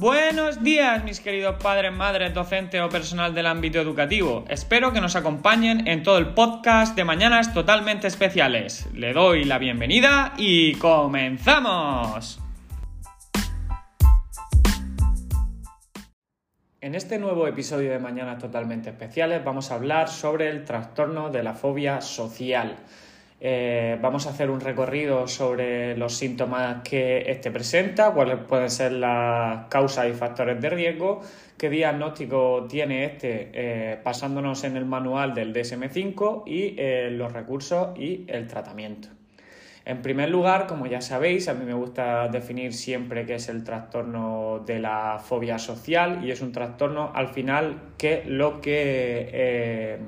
Buenos días, mis queridos padres, madres, docentes o personal del ámbito educativo. Espero que nos acompañen en todo el podcast de Mañanas Totalmente Especiales. Le doy la bienvenida y comenzamos. En este nuevo episodio de Mañanas Totalmente Especiales vamos a hablar sobre el trastorno de la fobia social. Eh, vamos a hacer un recorrido sobre los síntomas que este presenta, cuáles pueden ser las causas y factores de riesgo, qué diagnóstico tiene este eh, basándonos en el manual del DSM5 y eh, los recursos y el tratamiento. En primer lugar, como ya sabéis, a mí me gusta definir siempre qué es el trastorno de la fobia social y es un trastorno al final que lo que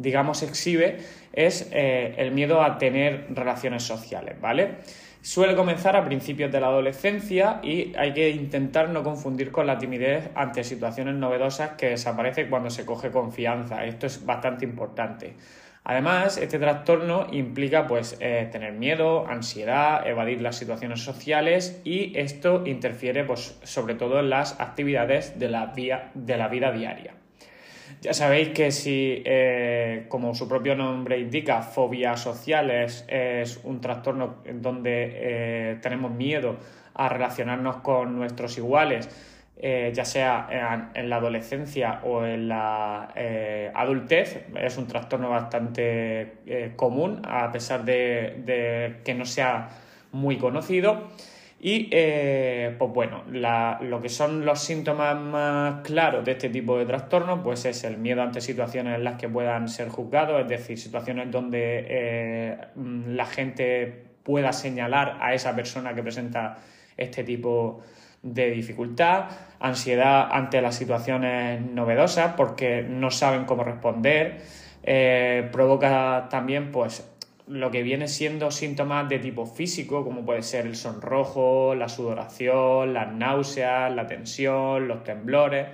digamos, exhibe es eh, el miedo a tener relaciones sociales, ¿vale? Suele comenzar a principios de la adolescencia y hay que intentar no confundir con la timidez ante situaciones novedosas que desaparece cuando se coge confianza. Esto es bastante importante. Además, este trastorno implica pues, eh, tener miedo, ansiedad, evadir las situaciones sociales y esto interfiere pues, sobre todo en las actividades de la, de la vida diaria. Ya sabéis que si, eh, como su propio nombre indica, fobia social es, un trastorno en donde eh, tenemos miedo a relacionarnos con nuestros iguales, eh, ya sea en, la adolescencia o en la adultez, es un trastorno bastante común, a pesar de que no sea muy conocido. Y eh, pues bueno, lo que son los síntomas más claros de este tipo de trastorno, pues es el miedo ante situaciones en las que puedan ser juzgados, es decir, situaciones donde eh, mm, la gente pueda señalar a esa persona que presenta este tipo de dificultad, ansiedad ante las situaciones novedosas porque no saben cómo responder, eh, provoca también pues lo que viene siendo síntomas de tipo físico, como puede ser el sonrojo, la sudoración, las náuseas, la tensión, los temblores.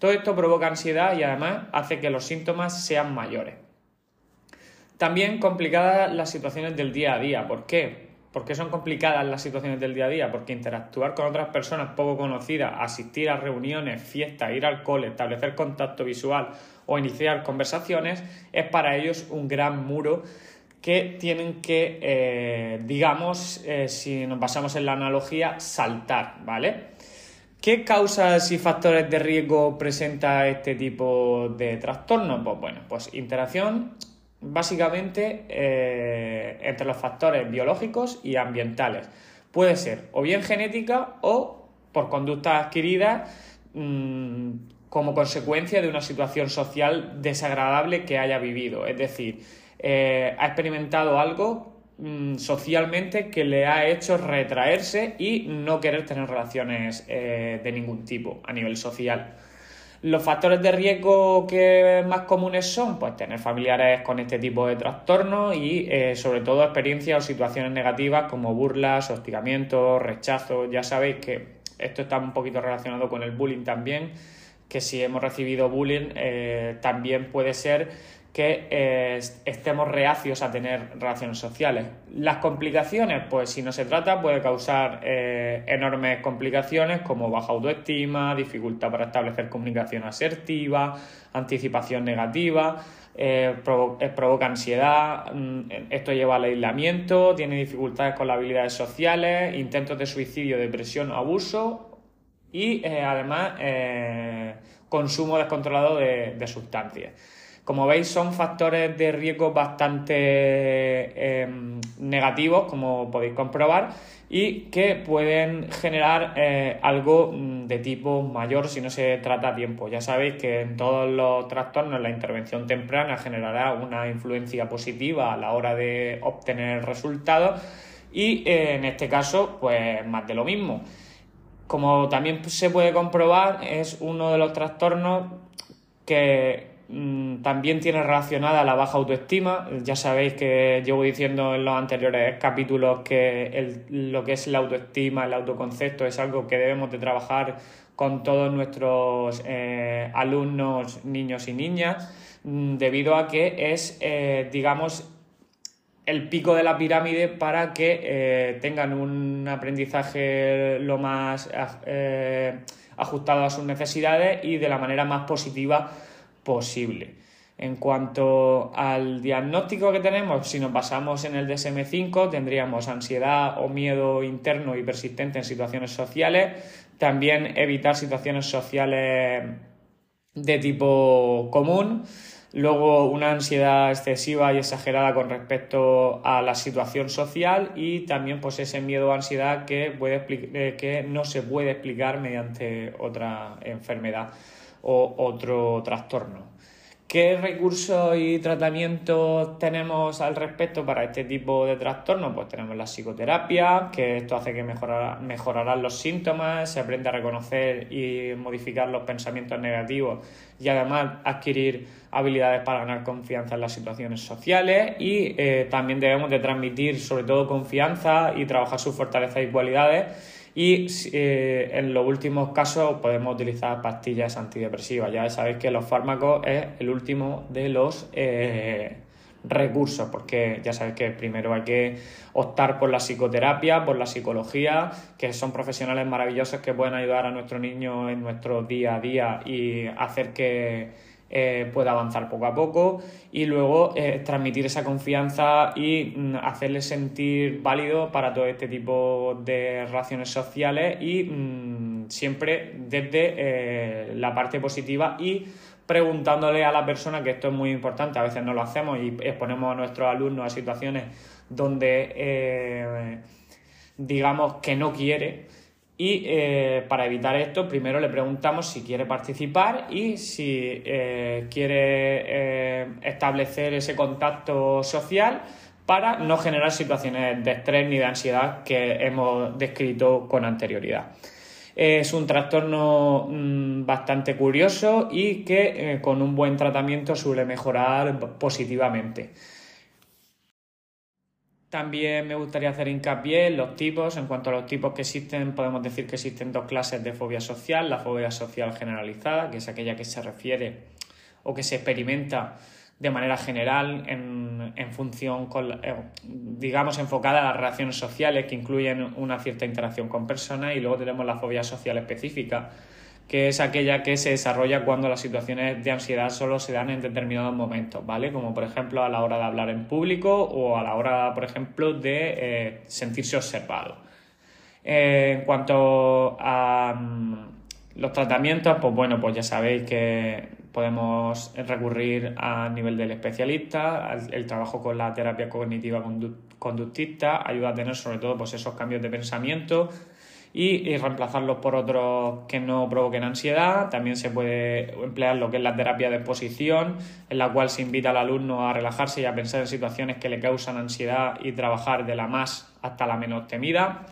Todo esto provoca ansiedad y además hace que los síntomas sean mayores. También complicadas las situaciones del día a día. ¿Por qué? ¿Por qué son complicadas las situaciones del día a día? Porque interactuar con otras personas poco conocidas, asistir a reuniones, fiestas, ir al cole, establecer contacto visual o iniciar conversaciones es para ellos un gran muro que tienen que, eh, digamos, eh, si nos basamos en la analogía, saltar, ¿vale? ¿Qué causas y factores de riesgo presenta este tipo de trastorno? Pues bueno, pues interacción básicamente eh, entre los factores biológicos y ambientales. Puede ser o bien genética o por conductas adquiridas mm, como consecuencia de una situación social desagradable que haya vivido. Es decir, eh, ha experimentado algo mm, socialmente que le ha hecho retraerse y no querer tener relaciones eh, de ningún tipo a nivel social. Los factores de riesgo que más comunes son, pues tener familiares con este tipo de trastornos y eh, sobre todo experiencias o situaciones negativas como burlas, hostigamientos, rechazos. Ya sabéis que esto está un poquito relacionado con el bullying también, que si hemos recibido bullying también puede ser que eh, estemos reacios a tener relaciones sociales. Las complicaciones, pues si no se trata, puede causar eh, enormes complicaciones como baja autoestima, dificultad para establecer comunicación asertiva, anticipación negativa, eh, provoca ansiedad, mm, esto lleva al aislamiento, tiene dificultades con las habilidades sociales, intentos de suicidio, depresión, abuso y además consumo descontrolado de sustancias. Como veis, son factores de riesgo bastante em, negativos, como podéis comprobar, y que pueden generar eh, algo mm, de tipo mayor si no se trata a tiempo. Ya sabéis que en todos los trastornos la intervención temprana generará una influencia positiva a la hora de obtener resultados y eh, en este caso, pues más de lo mismo. Como también se puede comprobar, es uno de los trastornos que también tiene relacionada la baja autoestima. Ya sabéis que llevo diciendo en los anteriores capítulos que lo que es la autoestima, el autoconcepto es algo que debemos de trabajar con todos nuestros eh, alumnos, niños y niñas, mm, debido a que es, eh, digamos, el pico de la pirámide para que eh, tengan un aprendizaje lo más ajustado a sus necesidades y de la manera más positiva posible. En cuanto al diagnóstico que tenemos, si nos basamos en el DSM5, tendríamos ansiedad o miedo interno y persistente en situaciones sociales, también evitar situaciones sociales de tipo común, luego una ansiedad excesiva y exagerada con respecto a la situación social y también pues ese miedo o ansiedad que, puede, eh, que no se puede explicar mediante otra enfermedad o otro trastorno. ¿Qué recursos y tratamientos tenemos al respecto para este tipo de trastornos? Pues tenemos la psicoterapia, que esto hace que mejorarán los síntomas, se aprende a reconocer y modificar los pensamientos negativos y además adquirir habilidades para ganar confianza en las situaciones sociales y eh, también debemos de transmitir sobre todo confianza y trabajar sus fortalezas y cualidades y eh, en los últimos casos podemos utilizar pastillas antidepresivas. Ya sabéis que los fármacos es el último de los eh, recursos, porque ya sabéis que primero hay que optar por la psicoterapia, por la psicología, que son profesionales maravillosos que pueden ayudar a nuestro niño en nuestro día a día y hacer que eh, pueda avanzar poco a poco y luego eh, transmitir esa confianza y mm, hacerle sentir válido para todo este tipo de relaciones sociales y mm, siempre desde eh, la parte positiva y preguntándole a la persona, que esto es muy importante, a veces no lo hacemos y exponemos a nuestros alumnos a situaciones donde digamos que no quiere y eh, para evitar esto, primero le preguntamos si quiere participar y si eh, quiere eh, establecer ese contacto social para no generar situaciones de estrés ni de ansiedad que hemos descrito con anterioridad. Es un trastorno mm, bastante curioso y que con un buen tratamiento suele mejorar positivamente. También me gustaría hacer hincapié en los tipos. En cuanto a los tipos que existen, podemos decir que existen dos clases de fobia social. La fobia social generalizada, que es aquella que se refiere o que se experimenta de manera general en, función con, eh, digamos, enfocada a las relaciones sociales que incluyen una cierta interacción con personas y luego tenemos la fobia social específica, que es aquella que se desarrolla cuando las situaciones de ansiedad solo se dan en determinados momentos, ¿vale? Como por ejemplo a la hora de hablar en público o a la hora, por ejemplo, de eh, sentirse observado. Eh, en cuanto a mm, los tratamientos, pues bueno, pues ya sabéis que podemos recurrir a nivel del especialista, el trabajo con la terapia cognitiva conductista ayuda a tener sobre todo pues esos cambios de pensamiento y, reemplazarlos por otros que no provoquen ansiedad. También se puede emplear lo que es la terapia de exposición, en la cual se invita al alumno a relajarse y a pensar en situaciones que le causan ansiedad y trabajar de la más hasta la menos temida.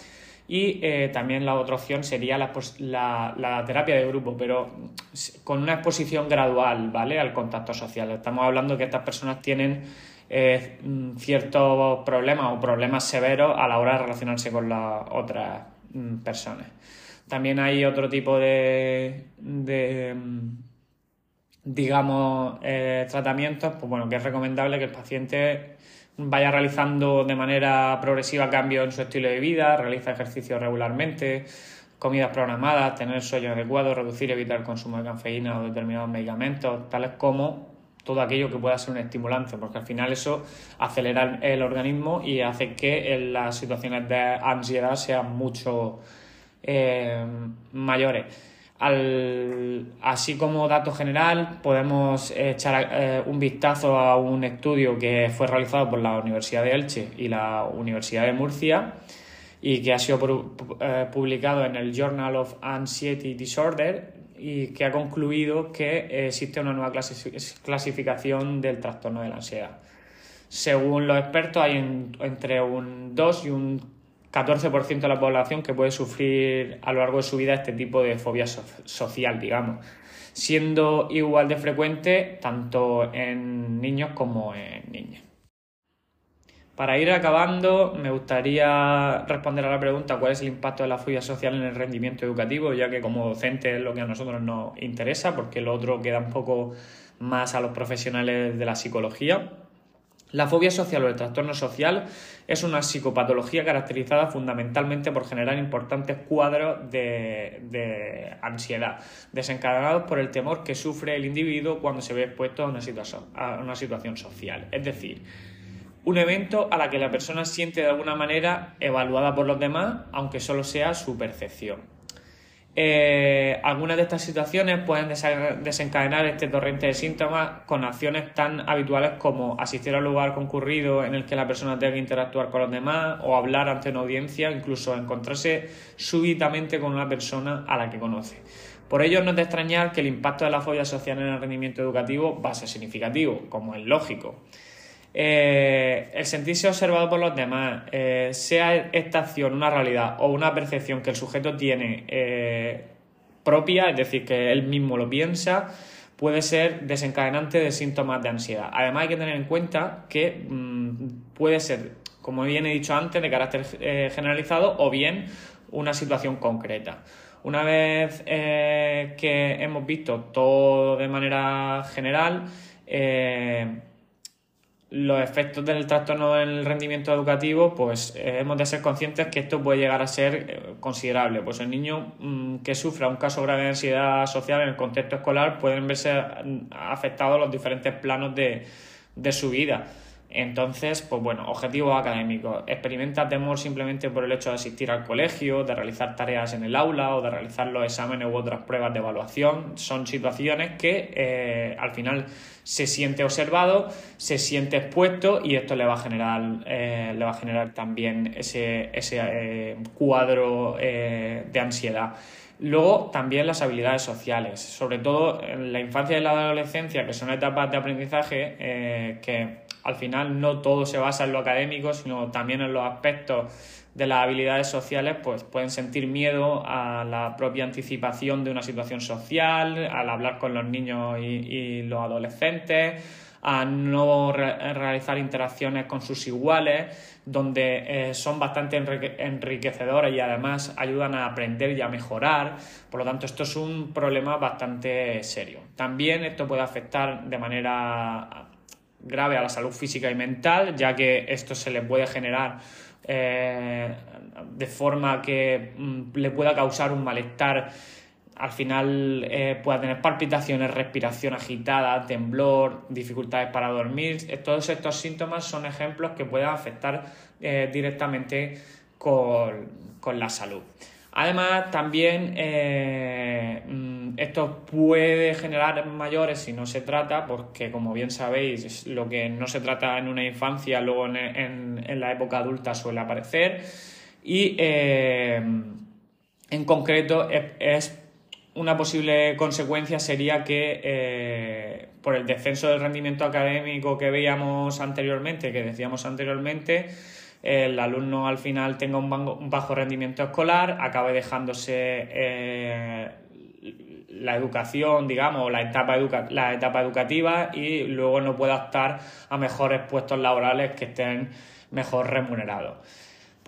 Y eh, también la otra opción sería la, terapia de grupo, pero con una exposición gradual, ¿vale? Al contacto social. Estamos hablando que estas personas tienen eh, ciertos problemas o problemas severos a la hora de relacionarse con las otras personas. También hay otro tipo de, mm, digamos, eh, tratamientos, pues bueno, que es recomendable que el paciente vaya realizando de manera progresiva cambios en su estilo de vida, realiza ejercicio regularmente, comidas programadas, tener sueño adecuado, reducir y evitar el consumo de cafeína o determinados medicamentos, tales como todo aquello que pueda ser un estimulante, porque al final eso acelera el organismo y hace que las situaciones de ansiedad sean mucho eh, mayores. así como dato general, podemos echar eh, un vistazo a un estudio que fue realizado por la Universidad de Elche y la Universidad de Murcia y que ha sido eh, publicado en el Journal of Anxiety Disorder y que ha concluido que existe una nueva clasificación del trastorno de la ansiedad. Según los expertos, hay entre un 2 y un 14% de la población que puede sufrir a lo largo de su vida este tipo de fobia social, digamos, siendo igual de frecuente tanto en niños como en niñas. Para ir acabando, me gustaría responder a la pregunta cuál es el impacto de la fobia social en el rendimiento educativo, ya que como docente es lo que a nosotros nos interesa, porque lo otro queda un poco más a los profesionales de la psicología. La fobia social o el trastorno social es una psicopatología caracterizada fundamentalmente por generar importantes cuadros de, ansiedad, desencadenados por el temor que sufre el individuo cuando se ve expuesto a una, a una situación social. Es decir, un evento a la que la persona siente de alguna manera evaluada por los demás, aunque solo sea su percepción. Eh, algunas de estas situaciones pueden desencadenar este torrente de síntomas con acciones tan habituales como asistir al lugar concurrido en el que la persona tenga interactuar con los demás o hablar ante una audiencia, incluso encontrarse súbitamente con una persona a la que conoce. Por ello, no es de extrañar que el impacto de la fobia social en el rendimiento educativo va a ser significativo, como es lógico. Eh, el sentirse observado por los demás, eh, sea esta acción una realidad o una percepción que el sujeto tiene eh, propia, es decir, que él mismo lo piensa, puede ser desencadenante de síntomas de ansiedad. Además hay que tener en cuenta que mm, puede ser, como bien he dicho antes, de carácter generalizado o bien una situación concreta. Una vez que hemos visto todo de manera general, los efectos del trastorno del rendimiento educativo, pues eh, hemos de ser conscientes que esto puede llegar a ser eh, considerable. Pues el niño mm, que sufra un caso grave de ansiedad social en el contexto escolar pueden verse mm, afectados los diferentes planos de, de su vida. Entonces, pues bueno, objetivos académicos. Experimenta temor simplemente por el hecho de asistir al colegio, de realizar tareas en el aula o de realizar los exámenes u otras pruebas de evaluación. Son situaciones que eh, al final se siente observado, se siente expuesto y esto le va a generar, eh, le va a generar también ese, ese eh, cuadro de ansiedad. Luego también las habilidades sociales, sobre todo en la infancia y la adolescencia, que son etapas de aprendizaje que al final no todo se basa en lo académico, sino también en los aspectos de las habilidades sociales, pues pueden sentir miedo a la propia anticipación de una situación social, al hablar con los niños y, los adolescentes, a no realizar interacciones con sus iguales, donde eh, son bastante enriquecedoras y además ayudan a aprender y a mejorar. Por lo tanto, esto es un problema bastante serio. También esto puede afectar de manera grave a la salud física y mental, ya que esto se le puede generar eh, de forma que mm, le pueda causar un malestar. Al final eh, pueda tener palpitaciones, respiración agitada, temblor, dificultades para dormir. Todos estos síntomas son ejemplos que pueden afectar eh, directamente con la salud. Además, también mm, esto puede generar mayores si no se trata, porque como bien sabéis, lo que no se trata en una infancia, luego en, la época adulta suele aparecer. Y eh, en concreto es, una posible consecuencia sería que eh, por el descenso del rendimiento académico que veíamos anteriormente, que decíamos anteriormente, el alumno al final tenga un, bajo rendimiento escolar, acabe dejándose eh, la educación, digamos, la etapa, la etapa educativa y luego no pueda optar a mejores puestos laborales que estén mejor remunerados.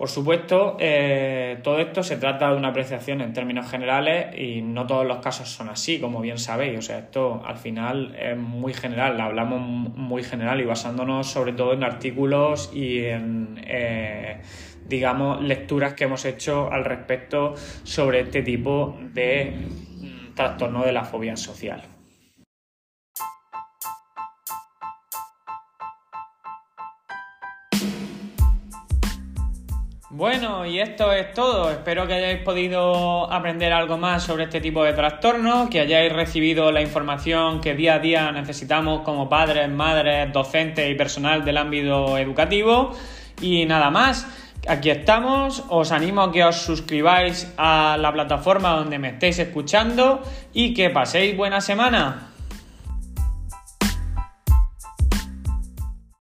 Por supuesto, eh, todo esto se trata de una apreciación en términos generales y no todos los casos son así, como bien sabéis. O sea, esto al final es muy general, hablamos muy general y basándonos sobre todo en artículos y en, eh, digamos, lecturas que hemos hecho al respecto sobre este tipo de trastorno de la fobia social. Bueno, y esto es todo. Espero que hayáis podido aprender algo más sobre este tipo de trastornos, que hayáis recibido la información que día a día necesitamos como padres, madres, docentes y personal del ámbito educativo. Y nada más, aquí estamos. Os animo a que os suscribáis a la plataforma donde me estéis escuchando y que paséis buena semana.